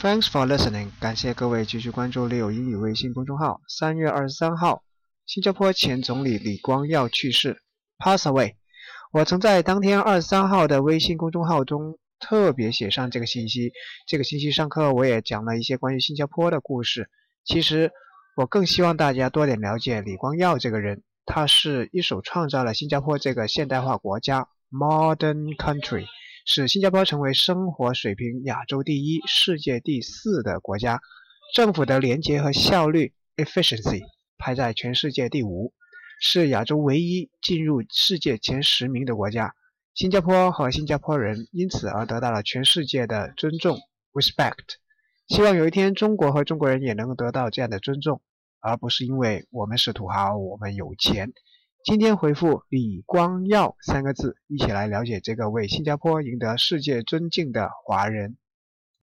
Thanks for listening，感谢各位继续关注六英语微信公众号。三月二十三号，新加坡前总理李光耀去世，pass away。我曾在当天二十三号的微信公众号中特别写上这个信息。这个星期上课我也讲了一些关于新加坡的故事。其实我更希望大家多点了解李光耀这个人，他是一手创造了新加坡这个现代化国家 （modern country）。使新加坡成为生活水平亚洲第一、世界第四的国家，政府的廉洁和效率 （efficiency） 排在全世界第五，是亚洲唯一进入世界前十名的国家。新加坡和新加坡人因此而得到了全世界的尊重 （respect）。希望有一天中国和中国人也能够得到这样的尊重，而不是因为我们是土豪，我们有钱。今天回复“李光耀”三个字，一起来了解这个为新加坡赢得世界尊敬的华人。